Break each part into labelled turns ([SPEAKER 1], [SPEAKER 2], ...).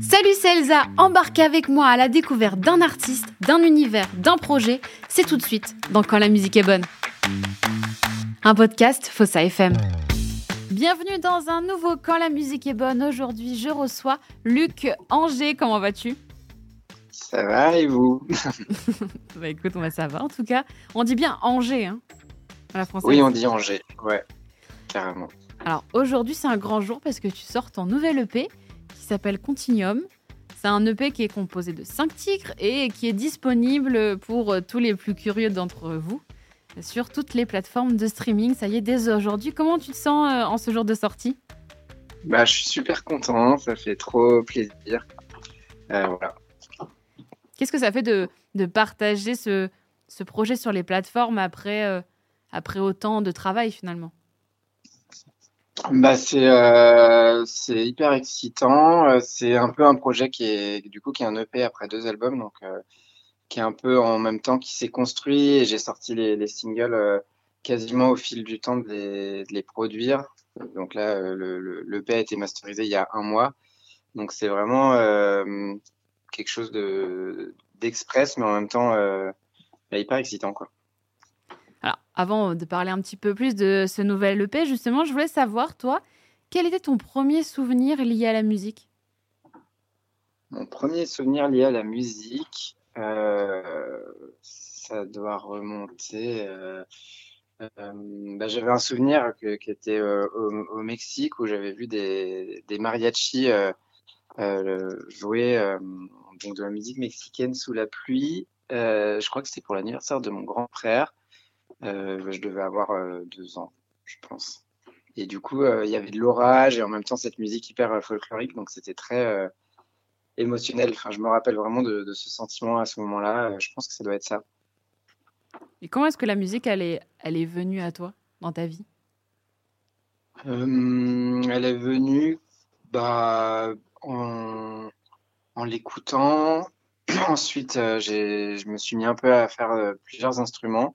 [SPEAKER 1] Salut, c'est Elsa. Embarquez avec moi à la découverte d'un artiste, d'un univers, d'un projet. C'est tout de suite dans Quand la musique est bonne. Un podcast Fossa FM. Bienvenue dans un nouveau Quand la musique est bonne. Aujourd'hui, je reçois Luc Angers. Comment vas-tu?
[SPEAKER 2] Ça va et vous?
[SPEAKER 1] Bah écoute, on va ça va en tout cas. On dit bien Angers, hein à la française.
[SPEAKER 2] Oui, on dit Angers, ouais, carrément.
[SPEAKER 1] Alors aujourd'hui, c'est un grand jour parce que tu sors ton nouvel EP qui s'appelle Continuum. C'est un EP qui est composé de 5 titres et qui est disponible pour euh, tous les plus curieux d'entre vous sur toutes les plateformes de streaming. Ça y est, dès aujourd'hui. Comment tu te sens euh, en ce jour de sortie?
[SPEAKER 2] Bah, je suis super content, ça fait trop plaisir. Euh, voilà.
[SPEAKER 1] Qu'est-ce que ça fait de, de partager ce, ce projet sur les plateformes après, euh, après autant de travail finalement?
[SPEAKER 2] Bah, c'est euh, c'est hyper excitant. Euh, C'est un peu un projet qui est du coup qui est un EP après deux albums, donc euh, qui est un peu en même temps qui s'est construit. Et j'ai sorti les, les singles euh, quasiment au fil du temps de les, de les produire. Donc là, euh, le, le, l'EP a été masterisé il y a un mois, donc c'est vraiment euh, quelque chose de d'express, mais en même temps bah, hyper excitant quoi.
[SPEAKER 1] Avant de parler un petit peu plus de ce nouvel EP, justement, je voulais savoir, toi, quel était ton premier souvenir lié à la musique?
[SPEAKER 2] Mon premier souvenir lié à la musique, euh, ça doit remonter. euh, euh, bah, j'avais un souvenir qui était au, Mexique où j'avais vu des, des mariachis jouer donc de la musique mexicaine sous la pluie. Je crois que c'était pour l'anniversaire de mon grand frère. Euh, je devais avoir euh, deux ans, je pense. Et du coup, euh, il y avait de l'orage et en même temps cette musique hyper folklorique, donc c'était très émotionnel. Enfin, je me rappelle vraiment de, de ce sentiment à ce moment-là. Je pense que ça doit être ça.
[SPEAKER 1] Et comment est-ce que la musique, elle est, elle est venue à toi dans ta vie?
[SPEAKER 2] Euh, elle est venue bah, en, en l'écoutant. Ensuite, je me suis mis un peu à faire plusieurs instruments.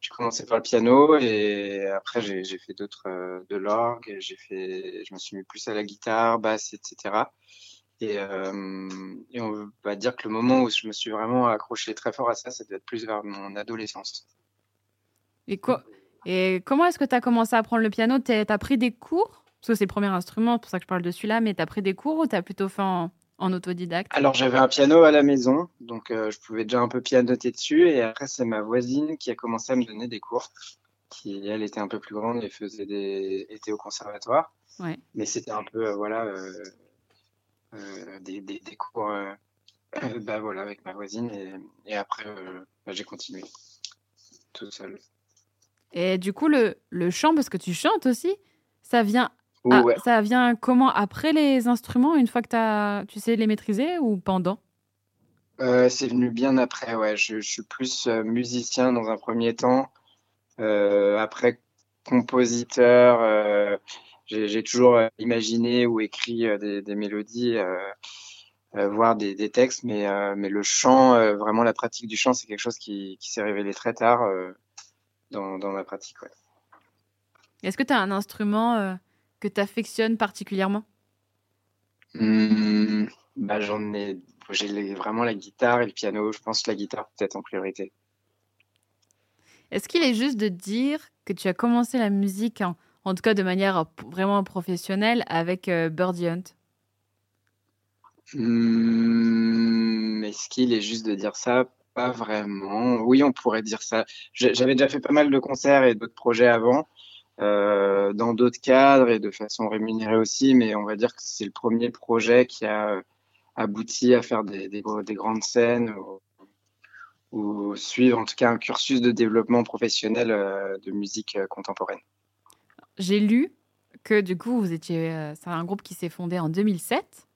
[SPEAKER 2] J'ai commencé par le piano et après j'ai, fait d'autres, euh, de l'orgue. J'ai fait, je me suis mis plus à la guitare, basse, etc. Et, euh, et on va dire que le moment où je me suis vraiment accroché très fort à ça, ça devait être plus vers mon adolescence.
[SPEAKER 1] Et, quoi et comment est-ce que tu as commencé à apprendre le piano? Tu as pris des cours? Parce que c'est le premier instrument, c'est pour ça que je parle de celui-là, mais tu as pris des cours ou tu as plutôt fait en, en autodidacte
[SPEAKER 2] Alors j'avais un piano à la maison, donc euh, je pouvais déjà un peu pianoter dessus. Et après c'est ma voisine qui a commencé à me donner des cours, qui elle était un peu plus grande et faisait des était au conservatoire.
[SPEAKER 1] Ouais.
[SPEAKER 2] Mais c'était un peu euh, voilà euh, des, des, des cours bah voilà avec ma voisine et, et après bah, j'ai continué tout seul.
[SPEAKER 1] Et du coup, le, le chant, parce que tu chantes aussi, ça vient, ah, ça vient comment? Après les instruments, une fois que as, tu sais les maîtriser ou pendant?
[SPEAKER 2] Euh, c'est venu bien après, ouais. Je, je suis plus euh, musicien dans un premier temps. Euh, après, compositeur, euh, j'ai, toujours imaginé ou écrit des, des mélodies, voire des, des textes, mais, mais le chant, vraiment la pratique du chant, c'est quelque chose qui, qui s'est révélé très tard dans, dans ma pratique, ouais.
[SPEAKER 1] Est-ce que tu as un instrument que tu affectionnes particulièrement?
[SPEAKER 2] Hum, bah, j'en ai, j'ai vraiment la guitare et le piano. Je pense la guitare peut-être en priorité.
[SPEAKER 1] Est-ce qu'il est juste de dire que tu as commencé la musique, en, en tout cas de manière vraiment professionnelle, avec euh, Birdie Hunt?
[SPEAKER 2] Hum, est-ce qu'il est juste de dire ça? Pas vraiment. Oui, on pourrait dire ça. J'avais déjà fait pas mal de concerts et d'autres projets avant, euh, dans d'autres cadres et de façon rémunérée aussi, mais on va dire que c'est le premier projet qui a euh, abouti à faire des, des, gros- des grandes scènes ou, ou suivre en tout cas un cursus de développement professionnel euh, de musique contemporaine.
[SPEAKER 1] J'ai lu que du coup, vous étiez, c'est un groupe qui s'est fondé en 2007.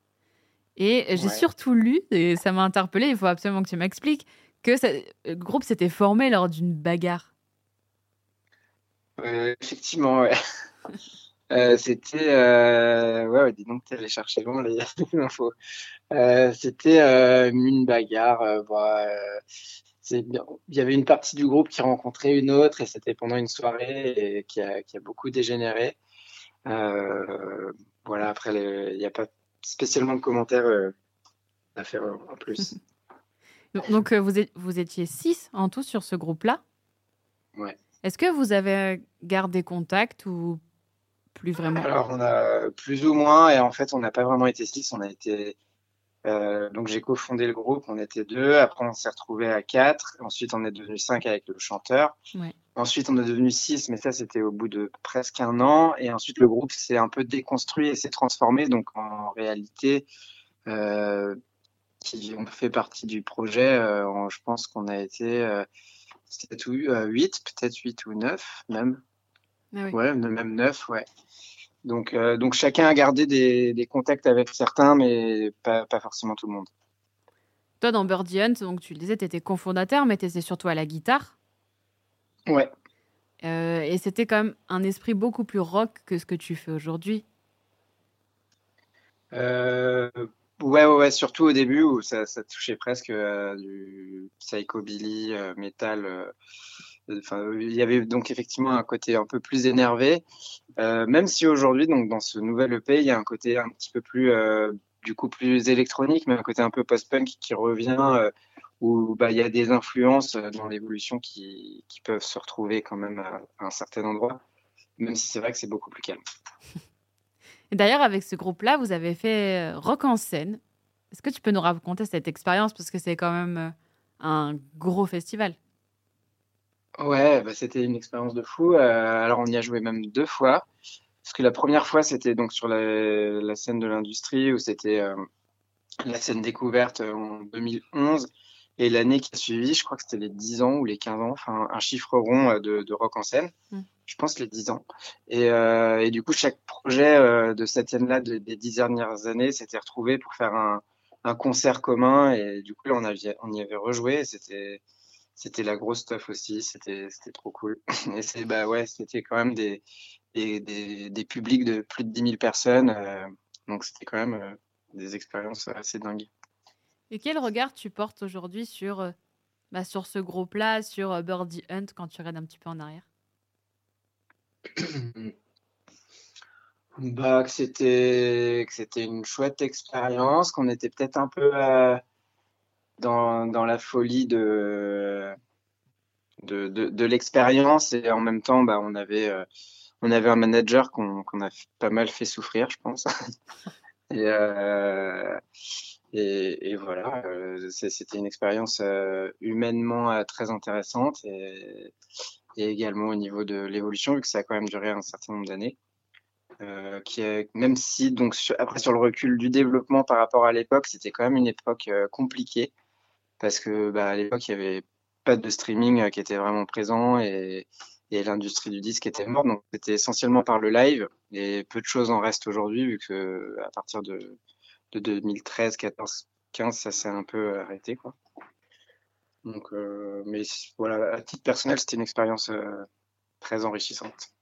[SPEAKER 1] Et j'ai
[SPEAKER 2] Ouais.
[SPEAKER 1] surtout lu, et ça m'a interpellé, il faut absolument que tu m'expliques, que ça- le groupe s'était formé lors d'une bagarre.
[SPEAKER 2] Euh, effectivement, ouais. Euh, c'était euh, ouais, ouais, dis donc t'es allé chercher loin les, les infos. Euh, c'était une bagarre. bah. Il y avait une partie du groupe qui rencontrait une autre et c'était pendant une soirée et qui a, qui a beaucoup dégénéré. voilà, après, il n'y a pas spécialement de commentaires à faire en plus.
[SPEAKER 1] Donc, vous, vous étiez six en tout sur ce groupe-là?
[SPEAKER 2] Ouais.
[SPEAKER 1] Est-ce que vous avez gardé contact ou plus vraiment?
[SPEAKER 2] Alors, on a plus ou moins, et en fait, on n'a pas vraiment été six, on a été. Euh, donc, j'ai cofondé le groupe, on était deux, après, on s'est retrouvé à quatre, ensuite, on est devenu cinq avec le chanteur. Ensuite, on est devenu six, mais ça, c'était au bout de presque un an, et ensuite, le groupe s'est un peu déconstruit et s'est transformé, donc en réalité, euh, qui on fait partie du projet, euh, je pense qu'on a été. Euh, 7 ou 8, peut-être 8 ou 9 même. Ah ouais, même 9, ouais. Donc, euh, donc chacun a gardé des, des, contacts avec certains, mais pas, pas, forcément tout le monde.
[SPEAKER 1] Toi, dans Birdie Hunt, donc tu le disais, tu étais cofondateur, mais tu étais surtout à la guitare.
[SPEAKER 2] Ouais.
[SPEAKER 1] Euh, et c'était quand même un esprit beaucoup plus rock que ce que tu fais aujourd'hui.
[SPEAKER 2] Euh, Ouais, ouais, surtout au début où ça, touchait presque à du psychobilly, euh, metal. Euh, il y avait donc effectivement un côté un peu plus énervé, euh, même si aujourd'hui, donc dans ce nouvel EP, il y a un côté un petit peu plus, euh, du coup, plus électronique, mais un côté un peu post-punk qui revient, euh, où bah, il y a des influences dans l'évolution qui, peuvent se retrouver quand même à un certain endroit, même si c'est vrai que c'est beaucoup plus calme.
[SPEAKER 1] Et d'ailleurs, avec ce groupe-là, vous avez fait euh, Rock en scène. Est-ce que tu peux nous raconter cette expérience? Parce que c'est quand même euh, un gros festival.
[SPEAKER 2] Ouais, bah, c'était une expérience de fou. Euh, alors, on y a joué même deux fois. Parce que la première fois, c'était donc sur la, la scène de l'industrie, où c'était la scène découverte en 2011. Et l'année qui a suivi, je crois que c'était les 10 ans ou les 15 ans, enfin un chiffre rond de, de rock en scène. Mm je pense, les 10 ans. Et, euh, et du coup, chaque projet euh, de cette scène-là des 10 dernières années s'était retrouvé pour faire un, un, concert commun. Et du coup, là, on, avait, on y avait rejoué. C'était c'était la grosse stuff aussi. C'était trop cool. Et c'est bah ouais, c'était quand même des, des, des, des, publics de plus de 10 000 personnes. Euh, donc, c'était quand même euh, des expériences assez dingues.
[SPEAKER 1] Et quel regard tu portes aujourd'hui sur, euh, bah, sur ce groupe-là, sur Birdie Hunt, quand tu regardes un petit peu en arrière?
[SPEAKER 2] Bah, que c'était que c'était une chouette expérience, qu'on était peut-être un peu euh, dans, dans, la folie de de, de, l'expérience et en même temps, bah, on avait euh, on avait un manager qu'on qu'on a pas mal fait souffrir, je pense. et, euh, et, et, voilà, euh, c'était une expérience euh, humainement très intéressante et et également au niveau de l'évolution, vu que ça a quand même duré un certain nombre d'années. Euh, qui est, même si, donc, après, sur le recul du développement par rapport à l'époque, c'était quand même une époque euh, compliquée, parce que bah, à l'époque, il n'y avait pas de streaming euh, qui était vraiment présent et, et l'industrie du disque était morte, donc c'était essentiellement par le live, et peu de choses en restent aujourd'hui, vu que à partir de, de 2013, 14, 15, ça s'est un peu arrêté, quoi. Donc, euh, mais voilà, à titre personnel, c'était une expérience euh, très enrichissante.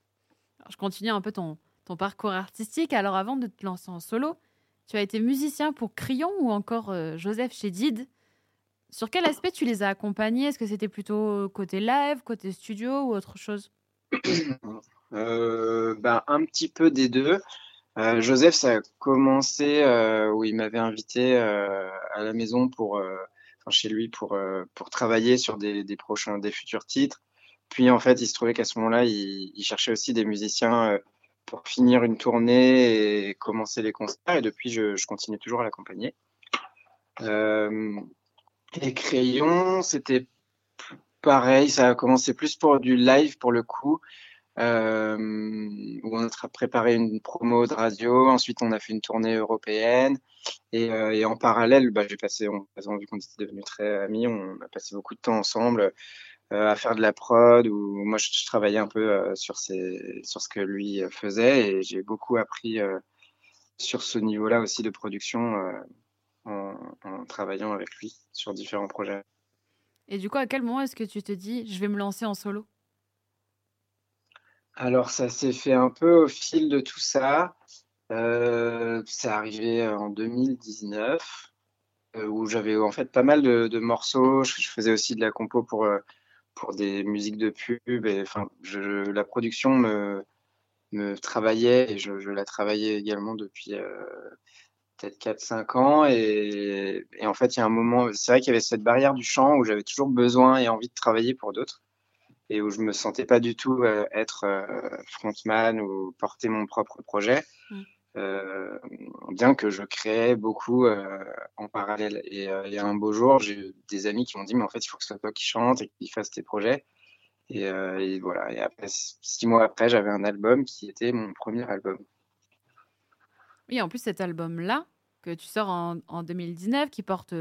[SPEAKER 1] Alors, je continue un peu ton, ton parcours artistique. Alors, avant de te lancer en solo, tu as été musicien pour Crayon ou encore euh, Joseph Chédid. Sur quel aspect tu les as accompagnés? Est-ce que c'était plutôt côté live, côté studio ou autre chose?
[SPEAKER 2] Ben, Un petit peu des deux. Joseph, ça a commencé où il m'avait invité à la maison pour chez lui pour, euh, pour travailler sur des, des, prochains, des futurs titres. Puis en fait, il se trouvait qu'à ce moment-là, il, cherchait aussi des musiciens euh, pour finir une tournée et commencer les concerts. Et depuis, je, je continue toujours à l'accompagner. Euh, et Crayon, c'était pareil, ça a commencé plus pour du live pour le coup euh, où on a préparé une promo de radio. Ensuite, on a fait une tournée européenne. Et, euh, en parallèle, bah, j'ai passé, on, vu qu'on était devenus très amis, on a passé beaucoup de temps ensemble euh, à faire de la prod. Où moi, je, travaillais un peu sur, ce que lui faisait et j'ai beaucoup appris sur ce niveau-là aussi de production en travaillant avec lui sur différents projets.
[SPEAKER 1] Et du coup, à quel moment est-ce que tu te dis, je vais me lancer en solo?
[SPEAKER 2] Alors, ça s'est fait un peu au fil de tout ça. Euh, c'est arrivé en 2019, euh, où j'avais en fait pas mal de, morceaux. Je, faisais aussi de la compo pour, euh, pour des musiques de pub. Enfin, la production me, me travaillait et je, la travaillais également depuis peut-être 4-5 ans. Et, en fait, il y a un moment, c'est vrai qu'il y avait cette barrière du chant où j'avais toujours besoin et envie de travailler pour d'autres et où je me sentais pas du tout être frontman ou porter mon propre projet. Mmh. Euh, bien que je créais beaucoup euh, en parallèle. Et euh, il y a un beau jour, j'ai eu des amis qui m'ont dit, mais en fait, il faut que ce soit toi qui chante et qui fasse tes projets. Et, voilà. Et après, six mois après, j'avais un album qui était mon premier album.
[SPEAKER 1] Oui, en plus, cet album-là, que tu sors en, 2019, qui porte,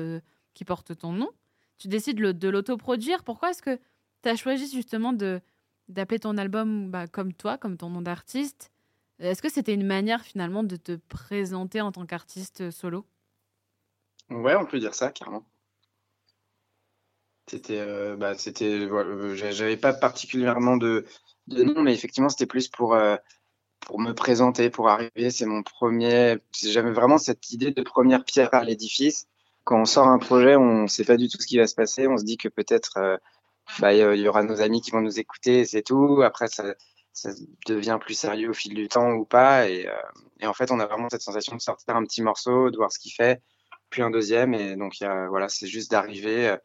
[SPEAKER 1] qui porte ton nom, tu décides de l'autoproduire. Pourquoi est-ce que tu as choisi justement de d'appeler ton album bah, comme toi, comme ton nom d'artiste est-ce que c'était une manière finalement de te présenter en tant qu'artiste solo?
[SPEAKER 2] Ouais, on peut dire ça, carrément. C'était, euh, bah, c'était, euh, j'avais pas particulièrement de, de nom, mais effectivement, c'était plus pour, euh, pour me présenter, pour arriver. C'est mon premier. J'avais vraiment cette idée de première pierre à l'édifice. Quand on sort un projet, on sait pas du tout ce qui va se passer. On se dit que peut-être, bah, il y aura nos amis qui vont nous écouter, c'est tout. Après, ça, devient plus sérieux au fil du temps ou pas. Euh, et, en fait, on a vraiment cette sensation de sortir un petit morceau, de voir ce qu'il fait, puis un deuxième. Et donc, voilà, c'est juste d'arriver euh,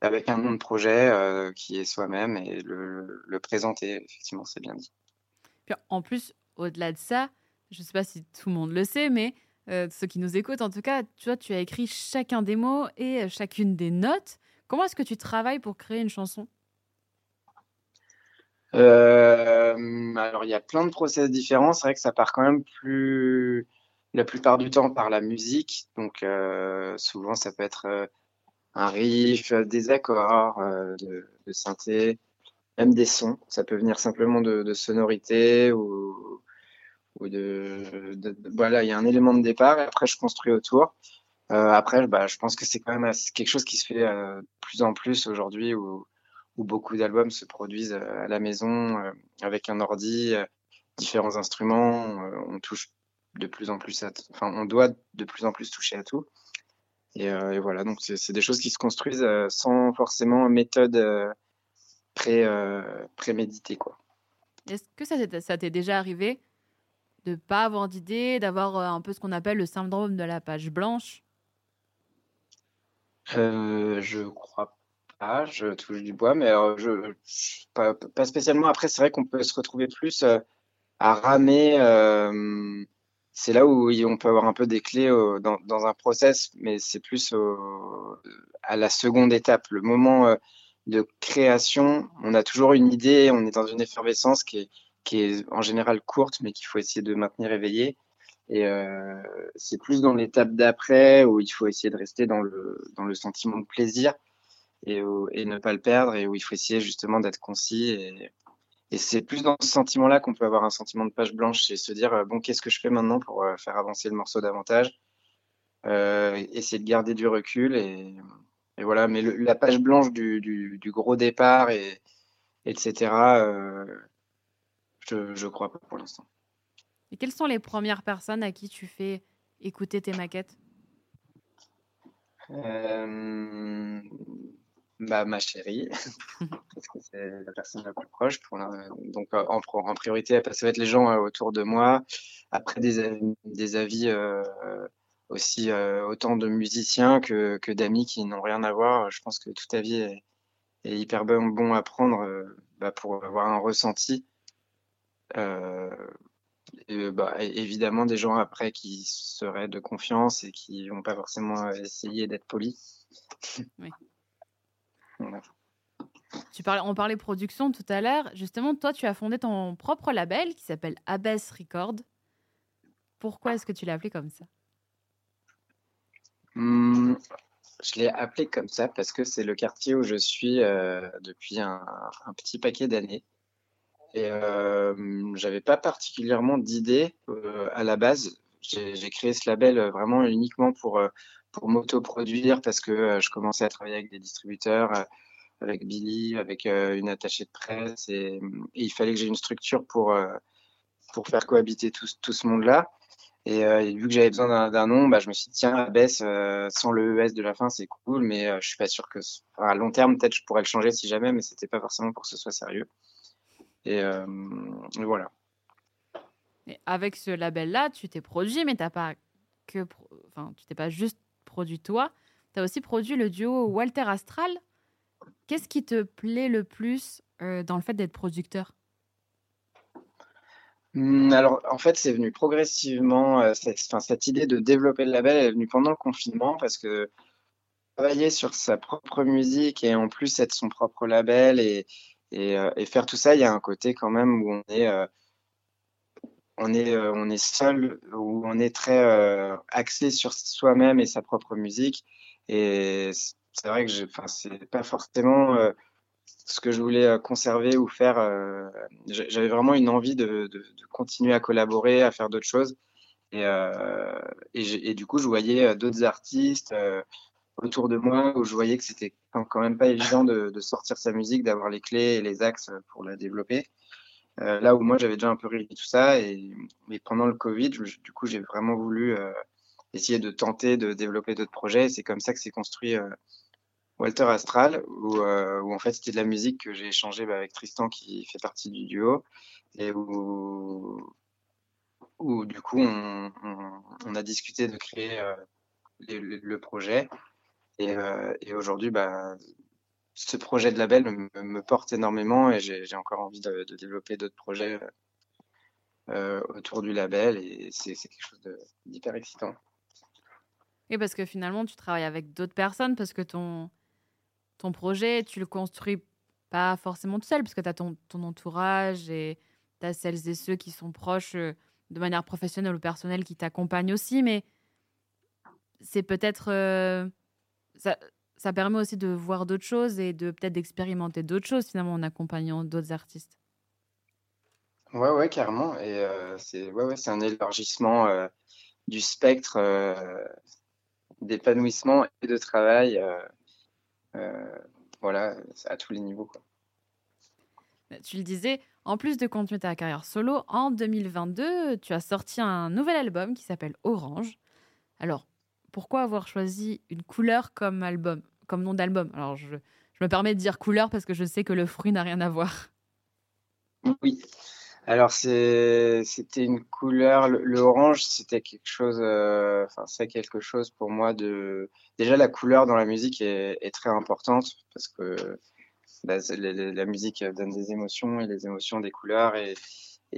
[SPEAKER 2] avec un nom de projet euh, qui est soi-même et le, présenter. Effectivement, c'est bien dit.
[SPEAKER 1] en plus, au-delà de ça, je ne sais pas si tout le monde le sait, mais ceux qui nous écoutent, en tout cas, tu vois, tu as écrit chacun des mots et chacune des notes. Comment est-ce que tu travailles pour créer une chanson?
[SPEAKER 2] Euh, alors, il y a plein de process différents. C'est vrai que ça part quand même plus, la plupart du temps par la musique. Donc, euh, souvent, ça peut être euh, un riff, des accords de, synthé, même des sons. Ça peut venir simplement de, ou, ou de, de, Voilà, il y a un élément de départ et après, je construis autour. Après, bah, je pense que c'est quand même quelque chose qui se fait de plus en plus aujourd'hui où beaucoup d'albums se produisent euh, à la maison euh, avec un ordi, euh, différents instruments. on touche de plus en plus à, enfin, on doit de plus en plus toucher à tout. Et, voilà, donc c'est des choses qui se construisent sans forcément méthode pré, préméditée, quoi.
[SPEAKER 1] Est-ce que ça t'est déjà arrivé de pas avoir d'idée, d'avoir un peu ce qu'on appelle le syndrome de la page blanche?
[SPEAKER 2] Euh, Je crois ah, je touche du bois, mais euh, je, pas, spécialement. Après, c'est vrai qu'on peut se retrouver plus euh, à ramer. Euh, c'est là où on peut avoir un peu des clés dans, un process, mais c'est plus à la seconde étape. Le moment de création, on a toujours une idée, on est dans une effervescence qui est en général courte, mais qu'il faut essayer de maintenir éveillée. Et c'est plus dans l'étape d'après où il faut essayer de rester dans le, dans le sentiment de plaisir et, et, ne pas le perdre et où il faut essayer justement d'être concis. Et, et c'est plus dans ce sentiment-là qu'on peut avoir un sentiment de page blanche et se dire, euh, bon, qu'est-ce que je fais maintenant pour euh, faire avancer le morceau davantage? Euh, Essayer de garder du recul et, et voilà. Mais la page blanche du, du, du, gros départ et etc. Euh, je, je crois pas pour l'instant.
[SPEAKER 1] Et quelles sont les premières personnes à qui tu fais écouter tes maquettes?
[SPEAKER 2] Euh, bah, ma chérie, parce que c'est la personne la plus proche. Donc, euh, en, priorité, ça va être les gens euh, autour de moi. Après, des avis, euh, aussi autant de musiciens que, que d'amis qui n'ont rien à voir. Je pense que tout avis est, est hyper bon, bon à prendre bah, pour avoir un ressenti. Et, bah, évidemment, des gens après qui seraient de confiance et qui vont pas forcément essayer d'être polis. Oui.
[SPEAKER 1] Tu parlais, on parlait production tout à l'heure. Justement, toi, tu as fondé ton propre label qui s'appelle Abbess Record. Pourquoi est-ce que tu l'as appelé comme ça?
[SPEAKER 2] Hmm, Je l'ai appelé comme ça parce que c'est le quartier où je suis euh, depuis un, petit paquet d'années. Et euh, j'avais pas particulièrement d'idées euh, à la base. J'ai créé ce label vraiment uniquement pour euh, pour m'autoproduire parce que euh, je commençais à travailler avec des distributeurs, euh, avec Billy, avec euh, une attachée de presse et, il fallait que j'ai une structure pour, pour faire cohabiter tout, tout ce monde-là. Et, vu que j'avais besoin d'un nom, bah, je me suis dit, tiens, baisse sans le ES de la fin, c'est cool, mais je suis pas sûr que, à long terme, peut-être je pourrais le changer si jamais, mais c'était pas forcément pour que ce soit sérieux. Et, et voilà.
[SPEAKER 1] Et avec ce label-là, tu t'es produit, mais t'as pas que, enfin, tu t'es pas juste produit toi. Tu as aussi produit le duo Walter Astral. Qu'est-ce qui te plaît le plus euh, dans le fait d'être producteur?
[SPEAKER 2] Mmh, alors, en fait, c'est venu progressivement. Euh, cette, cette idée de développer le label est venue pendant le confinement parce que travailler sur sa propre musique et en plus être son propre label et, et, euh, et faire tout ça, il y a un côté quand même où on est, on est, on est seul, où on est très axé sur soi-même et sa propre musique. Et c'est vrai que c'est pas forcément euh, ce que je voulais euh, conserver ou faire. Euh, j'avais vraiment une envie de, continuer à collaborer, à faire d'autres choses. Euh, et, du coup, je voyais d'autres artistes autour de moi où je voyais que c'était quand même pas évident de, de sortir sa musique, d'avoir les clés et les axes pour la développer. Euh, là où moi j'avais déjà un peu réussi tout ça et, et pendant le Covid, du coup j'ai vraiment voulu euh, essayer de tenter de développer d'autres projets. C'est comme ça que s'est construit euh, Walter Astral, où, euh, où en fait c'était de la musique que j'ai échangé bah, avec Tristan qui fait partie du duo et où, où du coup on, on, on a discuté de créer euh, le, le, projet. Et, euh, et aujourd'hui, bah, ce projet de label me, porte énormément et j'ai encore envie de, développer d'autres projets euh, autour du label et c'est quelque chose d'hyper excitant.
[SPEAKER 1] Oui, parce que finalement, tu travailles avec d'autres personnes parce que ton, ton projet, tu le construis pas forcément tout seul parce que tu as ton, entourage et tu as celles et ceux qui sont proches euh, de manière professionnelle ou personnelle qui t'accompagnent aussi. Mais c'est peut-être. Ça, ça permet aussi de voir d'autres choses et de peut-être d'expérimenter d'autres choses finalement en accompagnant d'autres artistes.
[SPEAKER 2] Ouais, ouais, carrément. Et euh, c'est ouais, ouais, un élargissement euh, du spectre euh, d'épanouissement et de travail, voilà, à tous les niveaux. Quoi.
[SPEAKER 1] Bah, tu le disais, en plus de continuer ta carrière solo, en 2022, tu as sorti un nouvel album qui s'appelle Orange. Alors, pourquoi avoir choisi une couleur comme album, comme nom d'album? Alors, je, me permets de dire couleur parce que je sais que le fruit n'a rien à voir.
[SPEAKER 2] Oui. Alors c'était une couleur, le, orange, c'était quelque chose, euh, c'est quelque chose pour moi de. Déjà la couleur dans la musique est, très importante parce que bah, la, musique donne des émotions et les émotions des couleurs et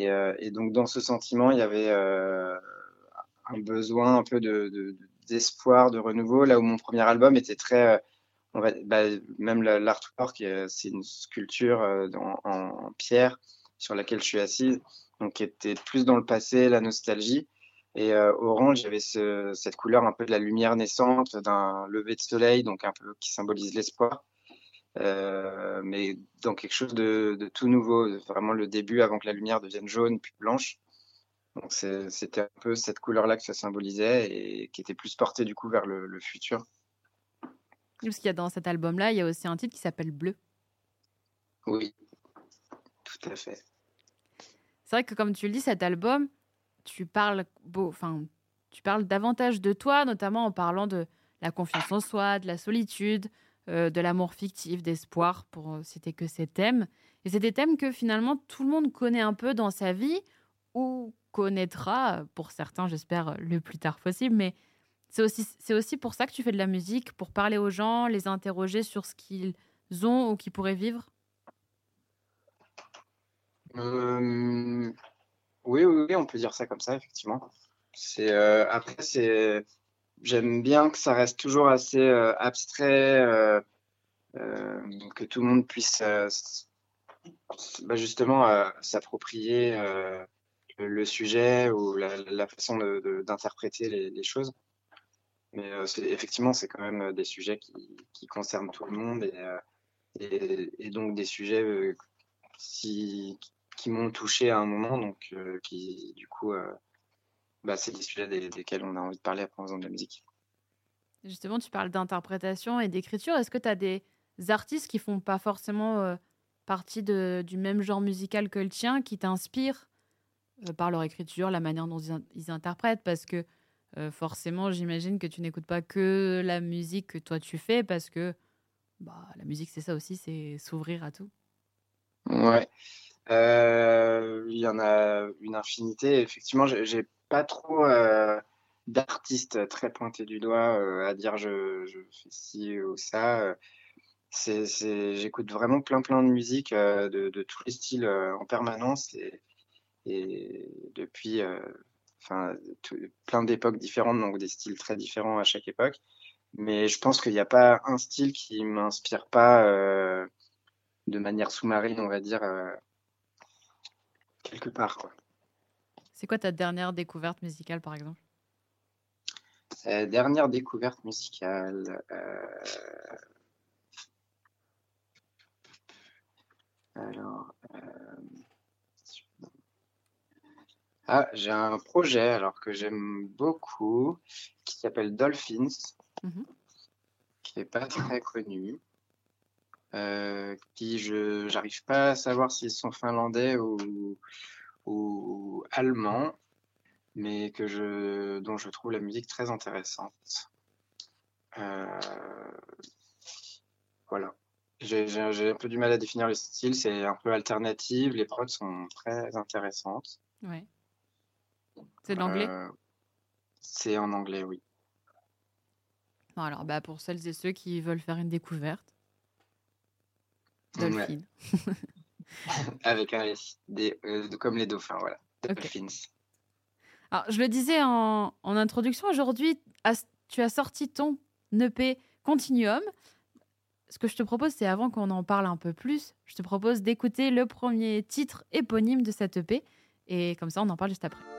[SPEAKER 2] euh, donc dans ce sentiment il y avait euh, un besoin un peu de d'espoir, de, renouveau. Là où mon premier album était très va, bah, même l'artwork, c'est une sculpture en, en pierre sur laquelle je suis assise, donc qui était plus dans le passé, la nostalgie. Et euh, orange, j'avais ce, cette couleur un peu de la lumière naissante, d'un lever de soleil, donc un peu qui symbolise l'espoir, euh, mais dans quelque chose de, tout nouveau, vraiment le début avant que la lumière devienne jaune puis blanche. Donc c'était un peu cette couleur-là que ça symbolisait et qui était plus portée du coup vers le, le futur.
[SPEAKER 1] Parce qu'il y a dans cet album-là, il y a aussi un titre qui s'appelle Bleu.
[SPEAKER 2] Oui, tout à fait.
[SPEAKER 1] C'est vrai que comme tu le dis, cet album, tu parles beau, enfin, tu parles davantage de toi, notamment en parlant de la confiance en soi, de la solitude, euh, de l'amour fictif, d'espoir, pour citer que ces thèmes. Et c'est des thèmes que finalement tout le monde connaît un peu dans sa vie ou connaîtra, pour certains, j'espère, le plus tard possible. Mais c'est aussi, c'est aussi pour ça que tu fais de la musique, pour parler aux gens, les interroger sur ce qu'ils ont ou qu'ils pourraient vivre?
[SPEAKER 2] Euh, oui, oui, oui, on peut dire ça comme ça, effectivement. C'est euh, après, c'est j'aime bien que ça reste toujours assez euh, abstrait, que tout le monde puisse bah, justement s'approprier le, sujet ou la, façon d'interpréter les, choses. Mais effectivement, c'est quand même des sujets qui, concernent tout le monde et, et donc des sujets qui m'ont touché à un moment, donc euh, qui du coup, euh, bah, c'est des sujets des, desquels on a envie de parler après en faisant de la musique.
[SPEAKER 1] Justement, tu parles d'interprétation et d'écriture. Est-ce que tu as des artistes qui font pas forcément euh, partie du même genre musical que le tien, qui t'inspirent euh, par leur écriture, la manière dont ils, interprètent Parce que euh, forcément, j'imagine que tu n'écoutes pas que la musique que toi tu fais, parce que bah, la musique, c'est ça aussi, c'est s'ouvrir à tout.
[SPEAKER 2] Ouais. Euh, il y en a une infinité. Effectivement, j'ai pas trop euh, d'artistes très pointés du doigt euh, à dire je, je, fais ci ou ça. J'écoute vraiment plein plein de musique de, de, tous les styles en permanence et, et depuis enfin plein d'époques différentes, donc des styles très différents à chaque époque. Mais je pense qu'il n'y a pas un style qui m'inspire pas de manière sous-marine, on va dire, quelque part. Quoi.
[SPEAKER 3] C'est quoi ta dernière découverte musicale, par exemple?
[SPEAKER 2] Euh, Dernière découverte musicale. Euh, alors. Euh, ah, j'ai un projet alors que j'aime beaucoup qui s'appelle Dolphins, mhm. qui n'est pas très connu. Euh, qui je j'arrive pas à savoir s'ils sont finlandais ou, ou allemands, mais que je dont je trouve la musique très intéressante. Euh, voilà. J'ai un peu du mal à définir le style, c'est un peu alternative, les prods sont très intéressantes.
[SPEAKER 3] Ouais. C'est de l'anglais?
[SPEAKER 2] Euh, C'est en anglais, oui.
[SPEAKER 3] alors, bah, pour celles et ceux qui veulent faire une découverte, Dolphin.
[SPEAKER 2] Avec un S, des, euh, comme les dauphins, voilà. Dolphins.
[SPEAKER 3] Alors, je le disais en, en introduction, aujourd'hui, tu as sorti ton EP Continuum. Ce que je te propose, c'est avant qu'on en parle un peu plus, je te propose d'écouter le premier titre éponyme de cette EP. Et comme ça, on en parle juste après.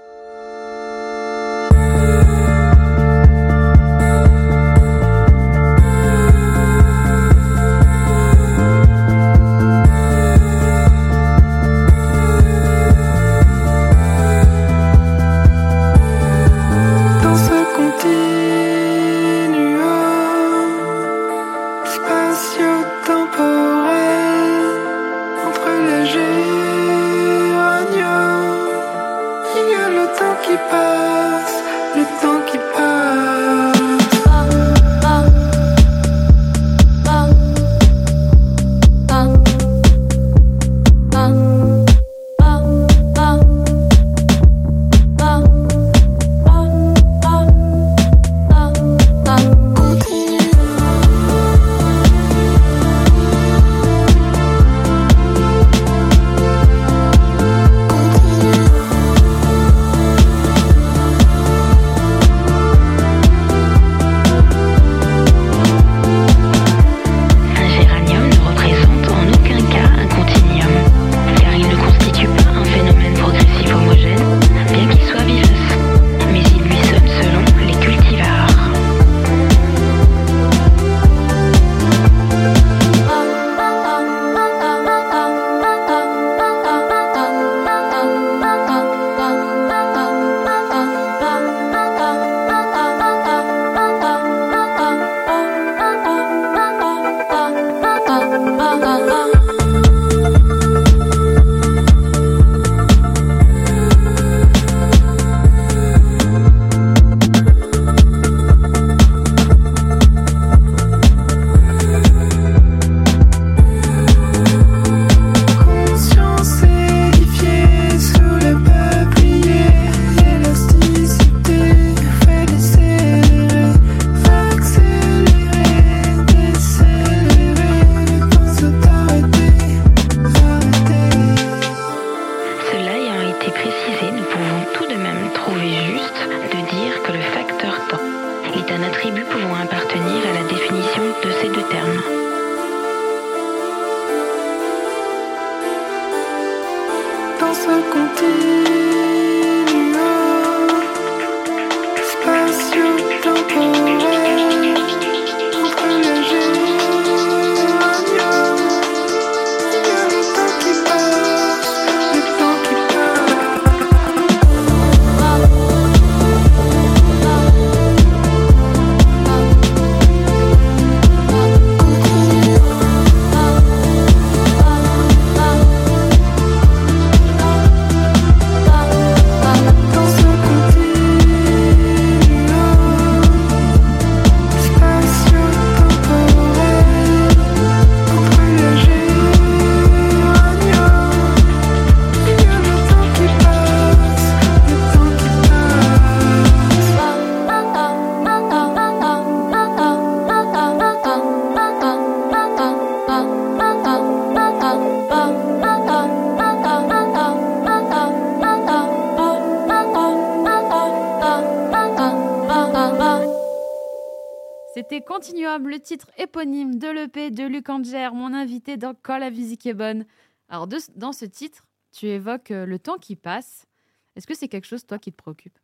[SPEAKER 1] Titre éponyme de l'EP de Luc Anger, mon invité dans Quand la musique est bonne. Alors, dans ce titre, tu évoques euh, le temps qui passe. Est-ce que c'est quelque chose, toi, qui te préoccupe?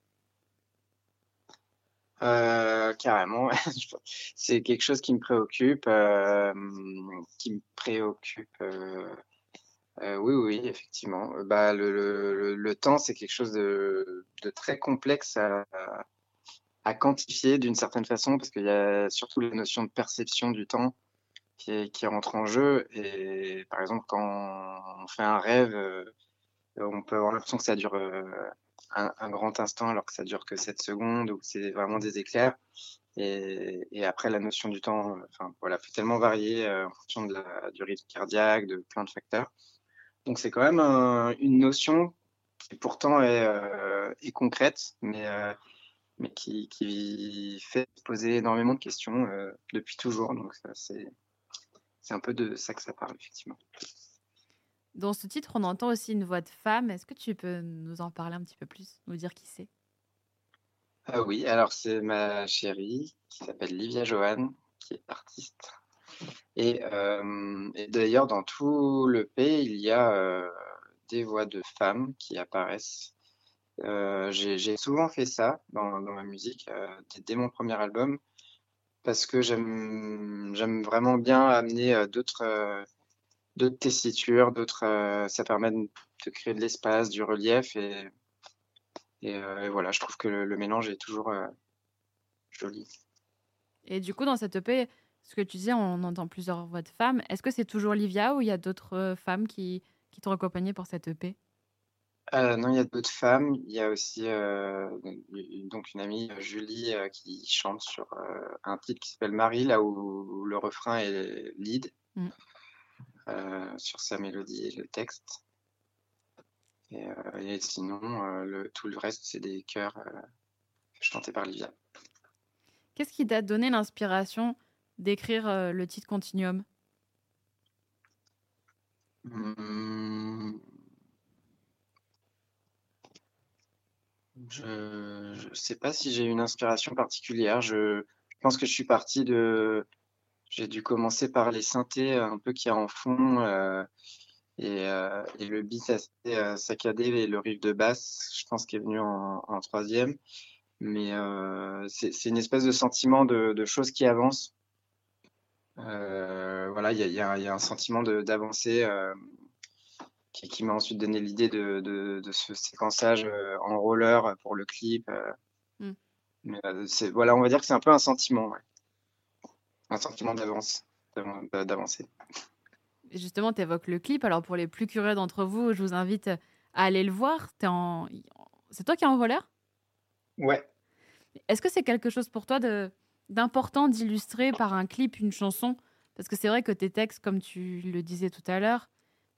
[SPEAKER 2] Euh, carrément, c'est quelque chose qui me préoccupe, euh, qui me préoccupe. oui, oui, effectivement. Bah, le, temps, c'est quelque chose de, très complexe à, à quantifier d'une certaine façon, parce qu'il y a surtout la notion de perception du temps qui, qui, rentre en jeu. Et par exemple, quand on fait un rêve, euh, on peut avoir l'impression que ça dure euh, un, grand instant, alors que ça dure que 7 secondes, ou c'est vraiment des éclairs. Et, après, la notion du temps, enfin voilà, peut tellement varier euh, en fonction de la, du rythme cardiaque, de plein de facteurs. Donc c'est quand même un, une notion qui pourtant est, est concrète, mais mais qui, qui, fait poser énormément de questions euh, depuis toujours. Donc c'est un peu de ça que ça parle, effectivement.
[SPEAKER 1] Dans ce titre, on entend aussi une voix de femme. Est-ce que tu peux nous en parler un petit peu plus, nous dire qui c'est?
[SPEAKER 2] Ah Oui, alors c'est ma chérie qui s'appelle Livia Johan, qui est artiste. Et, euh, et d'ailleurs, dans tout le pays, il y a euh, des voix de femmes qui apparaissent euh, j'ai souvent fait ça dans, ma musique euh, dès, mon premier album parce que j'aime vraiment bien amener euh, d'autres tessitures, d'autres ça permet de, créer de l'espace, du relief et, voilà, je trouve que le, mélange est toujours joli.
[SPEAKER 1] Et du coup, dans cette EP, ce que tu disais, on entend plusieurs voix de femmes. Est-ce que c'est toujours Livia ou il y a d'autres femmes qui, qui t'ont accompagné pour cette EP
[SPEAKER 2] euh, non, il y a d'autres femmes. Il y a aussi euh, donc une amie, Julie, euh, qui chante sur un titre qui s'appelle Marie, là où, le refrain est lead, mm. sur sa mélodie et le texte. Et, sinon, le, tout le reste, c'est des chœurs chantés par Livia.
[SPEAKER 1] Qu'est-ce qui t'a donné l'inspiration d'écrire le titre Continuum?
[SPEAKER 2] Mmh. Je ne sais pas si j'ai une inspiration particulière. Je, pense que je suis parti de. J'ai dû commencer par les synthés un peu qui en fond euh, et, euh, et, le beat euh, saccadé et le riff de basse, je pense qu'il est venu en, troisième. Mais c'est une espèce de sentiment de, choses qui avancent. Voilà, il y a, y, a, y a, un sentiment d'avancer qui, m'a ensuite donné l'idée de, de, ce séquençage euh, en roller pour le clip. Euh. Mm. Mais euh, voilà, on va dire que c'est un peu un sentiment, un sentiment d'avance, d'avancer.
[SPEAKER 1] Justement, tu évoques le clip. Alors, pour les plus curieux d'entre vous, je vous invite à aller le voir. En... C'est toi qui es en roller?
[SPEAKER 2] Ouais.
[SPEAKER 1] Est-ce que c'est quelque chose pour toi de, d'important d'illustrer par un clip une chanson? Parce que c'est vrai que tes textes, comme tu le disais tout à l'heure,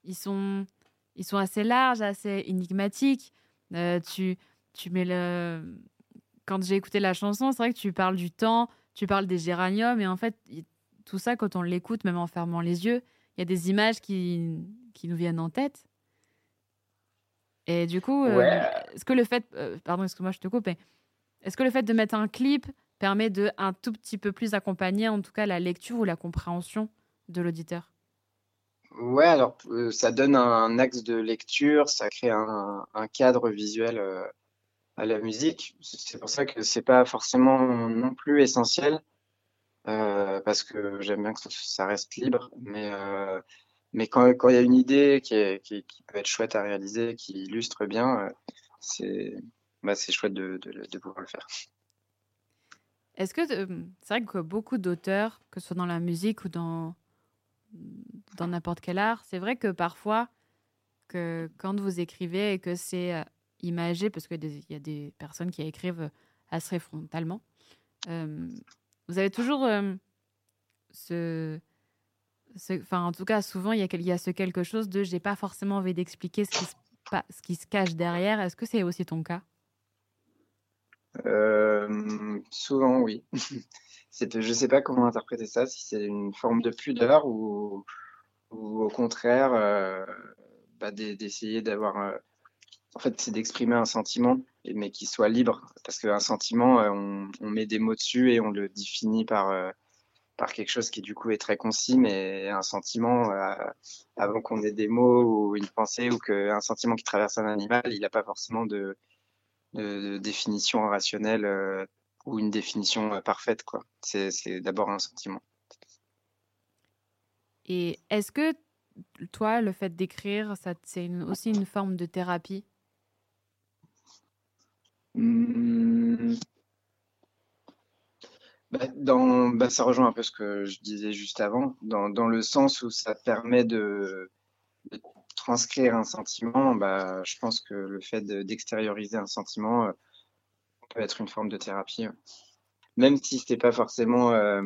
[SPEAKER 1] ils sont ils sont assez larges, assez énigmatiques. Euh, tu, tu mets le. Quand j'ai écouté la chanson, c'est vrai que tu parles du temps, tu parles des géraniums, et en fait, tout ça, quand on l'écoute, même en fermant les yeux, il y a des images qui, qui nous viennent en tête. Et du coup, euh, est-ce que le fait. Euh, pardon, excuse-moi, je te coupe, mais est-ce que le fait de mettre un clip permet de un tout petit peu plus accompagner, en tout cas, la lecture ou la compréhension de l'auditeur?
[SPEAKER 2] Ouais, alors euh, ça donne un, axe de lecture, ça crée un, cadre visuel euh, à la musique. C'est pour ça que c'est pas forcément non plus essentiel, euh, parce que j'aime bien que ça reste libre, mais mais quand il y a une idée qui, peut être chouette à réaliser, qui illustre bien, c'est bah, chouette de pouvoir le faire.
[SPEAKER 1] Est-ce que c'est vrai que beaucoup d'auteurs, que ce soit dans la musique ou dans dans n'importe quel art, c'est vrai que parfois, que quand vous écrivez et que c'est euh, imagé, parce qu'il y a des personnes qui écrivent assez frontalement, euh, vous avez toujours euh, ce, Enfin, en tout cas, souvent, il y, a, ce quelque chose de j'ai pas forcément envie d'expliquer ce qui se cache derrière. Est-ce que c'est aussi ton cas?
[SPEAKER 2] Souvent, oui. je sais pas comment interpréter ça, si c'est une forme de pudeur ou, ou au contraire euh, bah, d'essayer d'avoir. Euh, en fait, c'est d'exprimer un sentiment mais qui soit libre. Parce qu'un sentiment, on, on, met des mots dessus et on le définit par, par quelque chose qui du coup est très concis, mais un sentiment, avant qu'on ait des mots ou une pensée ou qu'un sentiment qui traverse un animal, il n'a pas forcément de, de, définition rationnelle euh, ou une définition euh, parfaite. quoi. C'est d'abord un sentiment.
[SPEAKER 1] Et est-ce que toi, le fait d'écrire, c'est aussi une forme de thérapie?
[SPEAKER 2] Mmh. bah, dans, bah, ça rejoint un peu ce que je disais juste avant, dans, dans le sens où ça permet de, de transcrire un sentiment, bah, je pense que le fait d'extérioriser un sentiment euh, peut être une forme de thérapie. Même si c'était pas forcément, euh,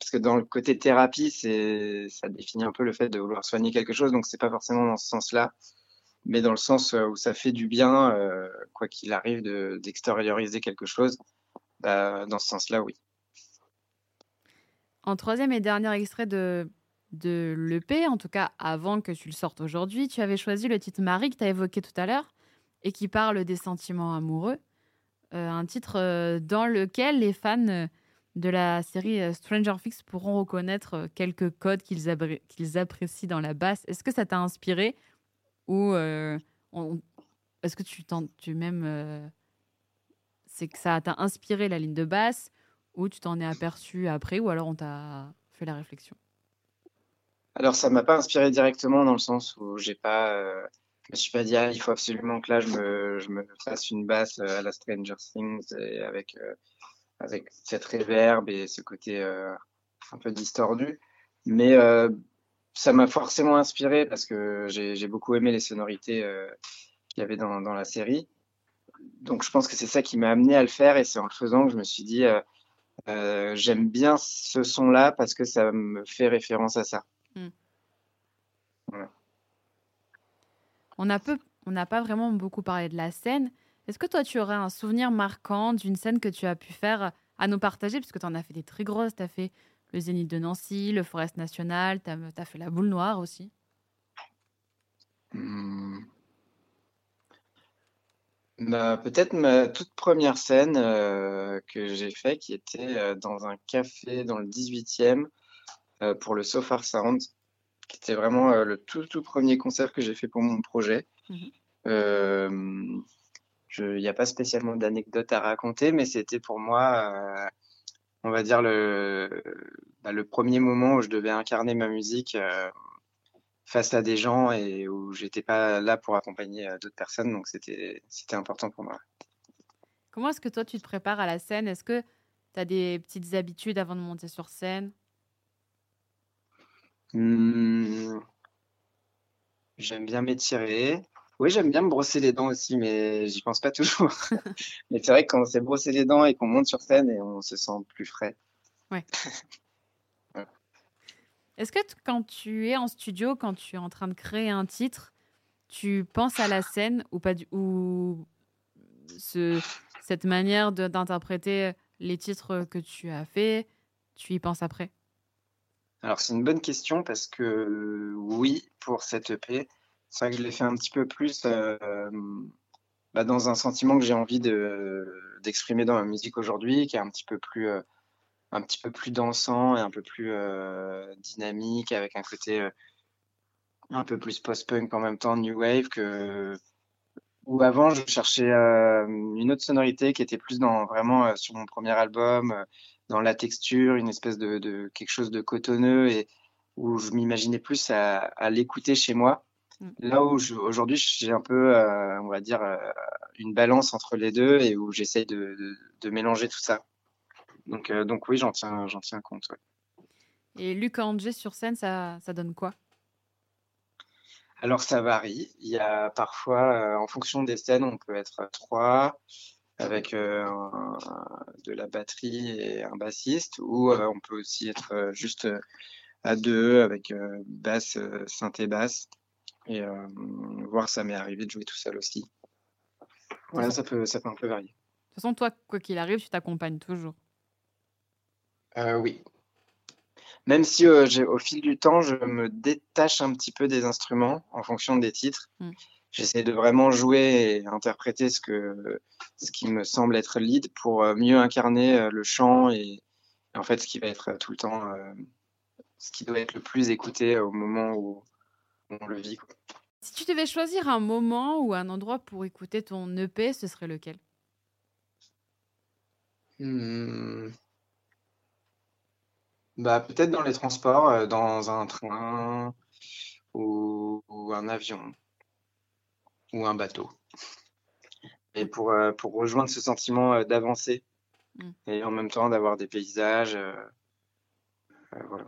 [SPEAKER 2] parce que dans le côté thérapie, c'est, ça définit un peu le fait de vouloir soigner quelque chose, donc c'est pas forcément dans ce sens-là, mais dans le sens euh, où ça fait du bien, quoi qu'il arrive, d'extérioriser quelque chose. Bah, dans ce sens-là, oui.
[SPEAKER 1] En troisième et dernier extrait de de l'EP, en tout cas avant que tu le sortes aujourd'hui, tu avais choisi le titre Marie que tu as évoqué tout à l'heure et qui parle des sentiments amoureux. Euh, un titre euh, dans lequel les fans euh, de la série Stranger Things pourront reconnaître quelques codes qu'ils apprécient dans la basse. Est-ce que ça t'a inspiré ou est-ce que tu, tu même c'est que ça t'a inspiré la ligne de basse ou tu t'en es aperçu après ou alors on t'a fait la réflexion?
[SPEAKER 2] Alors, ça m'a pas inspiré directement dans le sens où j'ai pas, je me suis pas dit, ah, il faut absolument que là, je me, fasse une basse euh, à la Stranger Things euh, avec cette réverb et ce côté euh, un peu distordu. Mais ça m'a forcément inspiré parce que j'ai beaucoup aimé les sonorités qu'il y avait dans, dans la série. Donc, je pense que c'est ça qui m'a amené à le faire et c'est en le faisant que je me suis dit, j'aime bien ce son-là parce que ça me fait référence à ça.
[SPEAKER 1] On n'a on n'a pas vraiment beaucoup parlé de la scène. Est-ce que toi, tu aurais un souvenir marquant d'une scène que tu as pu faire à nous partager? Puisque tu en as fait des très grosses. Tu as fait le Zénith de Nancy, le Forest National, tu as, fait la Boule Noire aussi.
[SPEAKER 2] Hmm. Bah, peut-être ma toute première scène euh, que j'ai fait, qui était euh, dans un café dans le 18e euh, pour le Sofar Sound qui était vraiment euh, le tout, tout premier concert que j'ai fait pour mon projet. Mhm. Euh, il n'y a pas spécialement d'anecdote à raconter, mais c'était pour moi, euh, on va dire, le, bah, le premier moment où je devais incarner ma musique face à des gens et où j'étais pas là pour accompagner d'autres personnes, donc c'était important pour moi.
[SPEAKER 1] Comment est-ce que toi tu te prépares à la scène? Est-ce que tu as des petites habitudes avant de monter sur scène?
[SPEAKER 2] Mmh. J'aime bien m'étirer. Oui, j'aime bien me brosser les dents aussi, mais j'y pense pas toujours. mais c'est vrai que quand on s'est brossé les dents et qu'on monte sur scène et on se sent plus frais.
[SPEAKER 1] Ouais. Est-ce que quand tu es en studio, quand tu es en train de créer un titre, tu penses à la scène ou pas du ou ce, cette manière d'interpréter les titres que tu as fait, tu y penses après?
[SPEAKER 2] Alors, c'est une bonne question parce que oui, pour cette EP, c'est vrai que je l'ai fait un petit peu plus euh, bah, dans un sentiment que j'ai envie d'exprimer dans ma musique aujourd'hui, qui est un petit peu plus, euh, un petit peu plus dansant et un peu plus euh, dynamique, avec un côté un peu plus post-punk en même temps, new wave, que où avant je cherchais une autre sonorité qui était plus dans vraiment sur mon premier album dans la texture, une espèce de, de, quelque chose de cotonneux et où je m'imaginais plus à, à l'écouter chez moi. Mm. Là où aujourd'hui j'ai un peu, euh, on va dire, euh, une balance entre les deux et où j'essaye de, de, de, mélanger tout ça. Donc, euh, donc oui, j'en tiens, j'en tiens compte. Ouais.
[SPEAKER 1] Et Luc Angé sur scène, ça, ça donne quoi?
[SPEAKER 2] Alors ça varie. Il y a parfois, en fonction des scènes, on peut être trois avec euh, de la batterie et un bassiste, ou euh, on peut aussi être euh, juste à deux avec basse, synthé basse, et voir ça m'est arrivé de jouer tout seul aussi. Voilà, ça peut, ça peut un peu varier.
[SPEAKER 1] De toute façon, toi, quoi qu'il arrive, tu t'accompagnes toujours.
[SPEAKER 2] oui. Même si au fil du temps, je me détache un petit peu des instruments en fonction des titres. Hmm j'essaie de vraiment jouer et interpréter ce que ce qui me semble être lead pour mieux incarner le chant et, en fait ce qui va être tout le temps ce qui doit être le plus écouté au moment où, on le vit.
[SPEAKER 1] Si tu devais choisir un moment ou un endroit pour écouter ton EP, ce serait lequel?
[SPEAKER 2] Hmm. Bah, peut-être dans les transports, euh, dans un train ou, un avion ou un bateau. Et pour, euh, pour rejoindre ce sentiment euh, d'avancer mm. et en même temps d'avoir des paysages. voilà.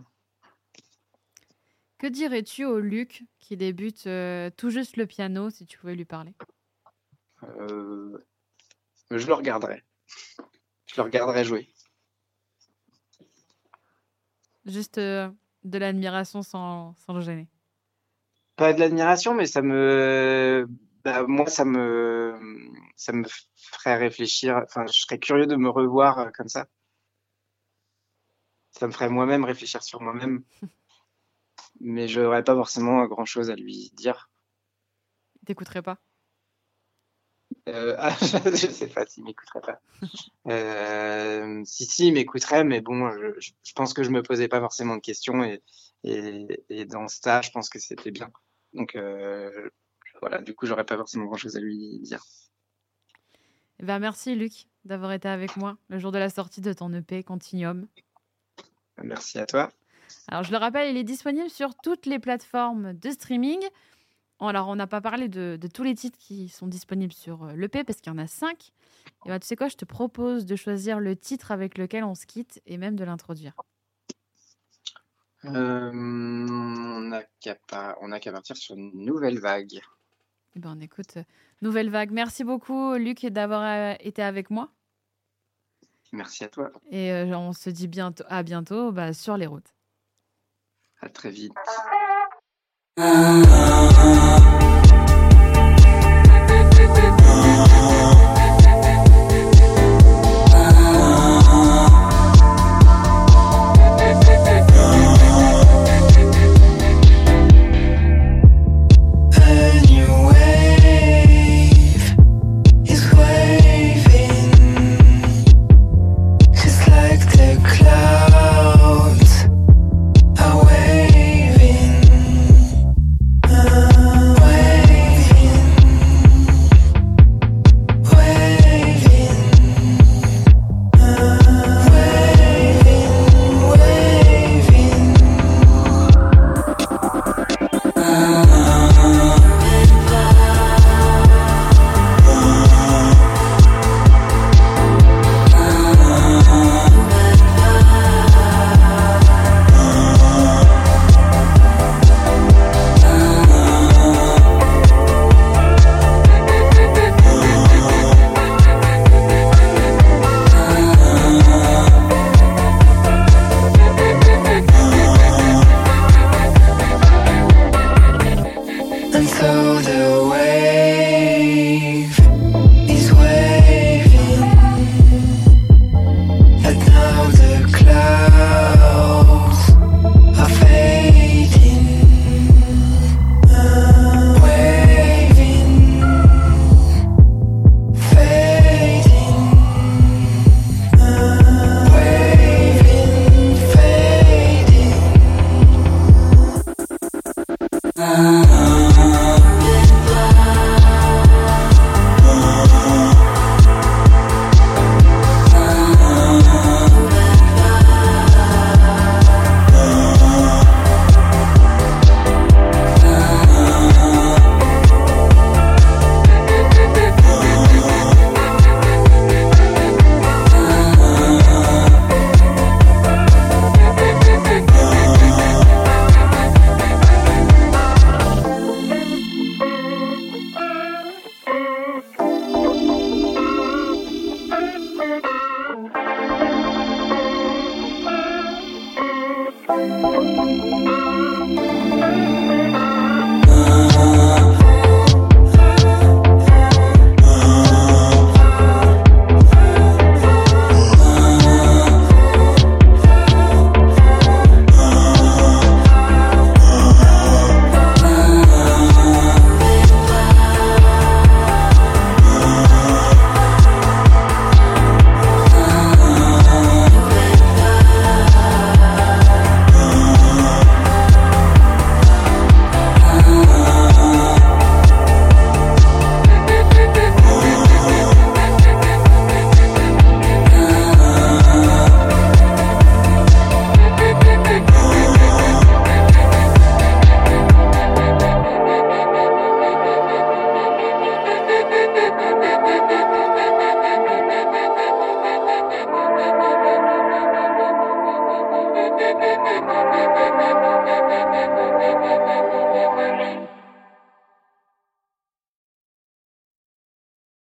[SPEAKER 1] Que dirais-tu au Luc qui débute tout juste le piano si tu pouvais lui parler?
[SPEAKER 2] Je le regarderais. Je le regarderais jouer.
[SPEAKER 1] Juste euh, de l'admiration sans, sans le gêner?
[SPEAKER 2] Pas de l'admiration, mais ça me. Bah, moi, ça me, ça me ferait réfléchir. Enfin, je serais curieux de me revoir euh, comme ça. Ça me ferait moi-même réfléchir sur moi-même. mais je n'aurais pas forcément grand-chose à lui dire.
[SPEAKER 1] Il t'écouterait pas?
[SPEAKER 2] Euh, ah, je sais pas s'il m'écouterait pas. Euh, si, si, il m'écouterait, mais bon, je, pense que je me posais pas forcément de questions et, et, dans ce tas, je pense que c'était bien. Donc euh, voilà, du coup, j'aurais pas forcément grand chose à lui dire.
[SPEAKER 1] Eh ben, merci Luc d'avoir été avec moi le jour de la sortie de ton EP Continuum.
[SPEAKER 2] Merci à toi.
[SPEAKER 1] Alors je le rappelle, il est disponible sur toutes les plateformes de streaming. Alors, on n'a pas parlé de, tous les titres qui sont disponibles sur euh, l'EP parce qu'il y en a cinq. Et bah, tu sais quoi, je te propose de choisir le titre avec lequel on se quitte et même de l'introduire.
[SPEAKER 2] Euh, on n'a qu'à partir sur une nouvelle vague.
[SPEAKER 1] Eh ben, on écoute euh, Nouvelle vague. Merci beaucoup, Luc, d'avoir été avec moi.
[SPEAKER 2] Merci à toi.
[SPEAKER 1] Et on se dit bientôt, à bientôt bah, sur les routes.
[SPEAKER 2] À très vite.